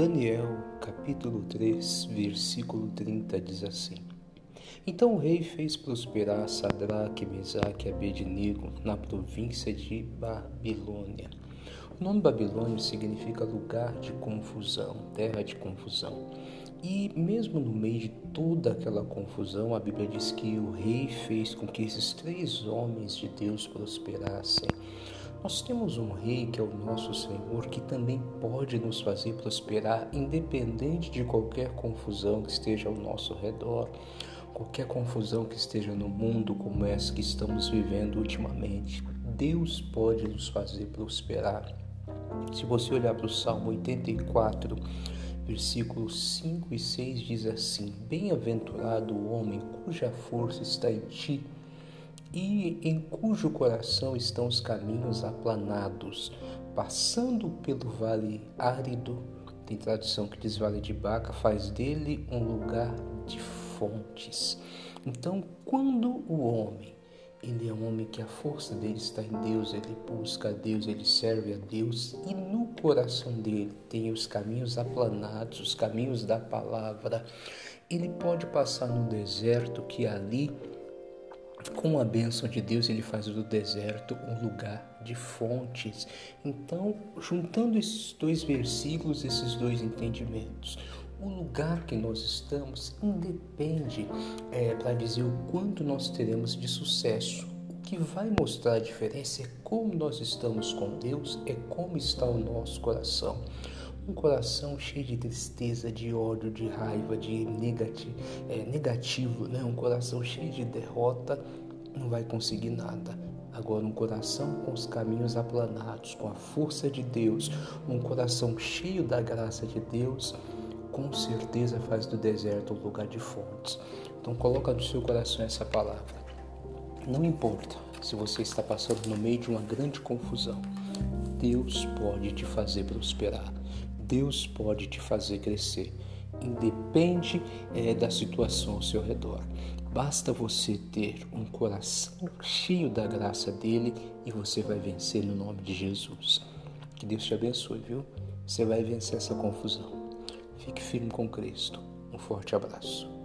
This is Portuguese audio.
Daniel, capítulo 3, versículo 30 diz assim: Então o rei fez prosperar Sadraque, Mesaque e Abednego na província de Babilônia. O nome Babilônia significa lugar de confusão, terra de confusão. E mesmo no meio de toda aquela confusão, a Bíblia diz que o rei fez com que esses três homens de Deus prosperassem. Nós temos um Rei que é o nosso Senhor, que também pode nos fazer prosperar, independente de qualquer confusão que esteja ao nosso redor, qualquer confusão que esteja no mundo como essa que estamos vivendo ultimamente. Deus pode nos fazer prosperar. Se você olhar para o Salmo 84, versículos 5 e 6 diz assim: Bem-aventurado o homem cuja força está em ti e em cujo coração estão os caminhos aplanados, passando pelo vale árido, tem tradução que diz vale de Baca, faz dele um lugar de fontes. Então, quando o homem, ele é um homem que a força dele está em Deus, ele busca a Deus, ele serve a Deus e no coração dele tem os caminhos aplanados, os caminhos da palavra. Ele pode passar no deserto que ali com a bênção de Deus, ele faz do deserto um lugar de fontes. Então, juntando esses dois versículos, esses dois entendimentos, o lugar que nós estamos independe é, para dizer o quanto nós teremos de sucesso. O que vai mostrar a diferença é como nós estamos com Deus, é como está o nosso coração. Um coração cheio de tristeza, de ódio, de raiva, de negativo, é, negativo né? um coração cheio de derrota, não vai conseguir nada. Agora, um coração com os caminhos aplanados, com a força de Deus, um coração cheio da graça de Deus, com certeza faz do deserto um lugar de fontes. Então, coloca no seu coração essa palavra. Não importa se você está passando no meio de uma grande confusão, Deus pode te fazer prosperar. Deus pode te fazer crescer. Independe é, da situação ao seu redor. Basta você ter um coração cheio da graça dele e você vai vencer no nome de Jesus. Que Deus te abençoe, viu? Você vai vencer essa confusão. Fique firme com Cristo. Um forte abraço.